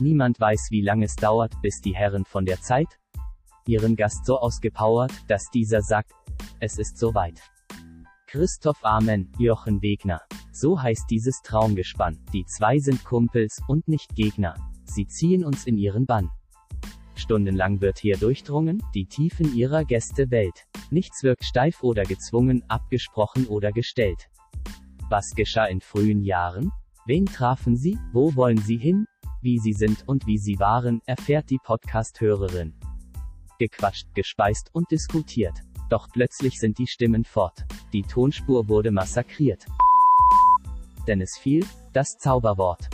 Niemand weiß, wie lang es dauert, bis die Herren von der Zeit ihren Gast so ausgepowert, dass dieser sagt, es ist soweit. Christoph Amen, Jochen Wegner. So heißt dieses Traumgespann. Die zwei sind Kumpels und nicht Gegner. Sie ziehen uns in ihren Bann. Stundenlang wird hier durchdrungen, die Tiefen ihrer Gäste Welt. Nichts wirkt steif oder gezwungen, abgesprochen oder gestellt. Was geschah in frühen Jahren? Wen trafen Sie? Wo wollen Sie hin? Wie Sie sind und wie Sie waren, erfährt die Podcast-Hörerin. Gequatscht, gespeist und diskutiert. Doch plötzlich sind die Stimmen fort. Die Tonspur wurde massakriert. Denn es fiel, das Zauberwort.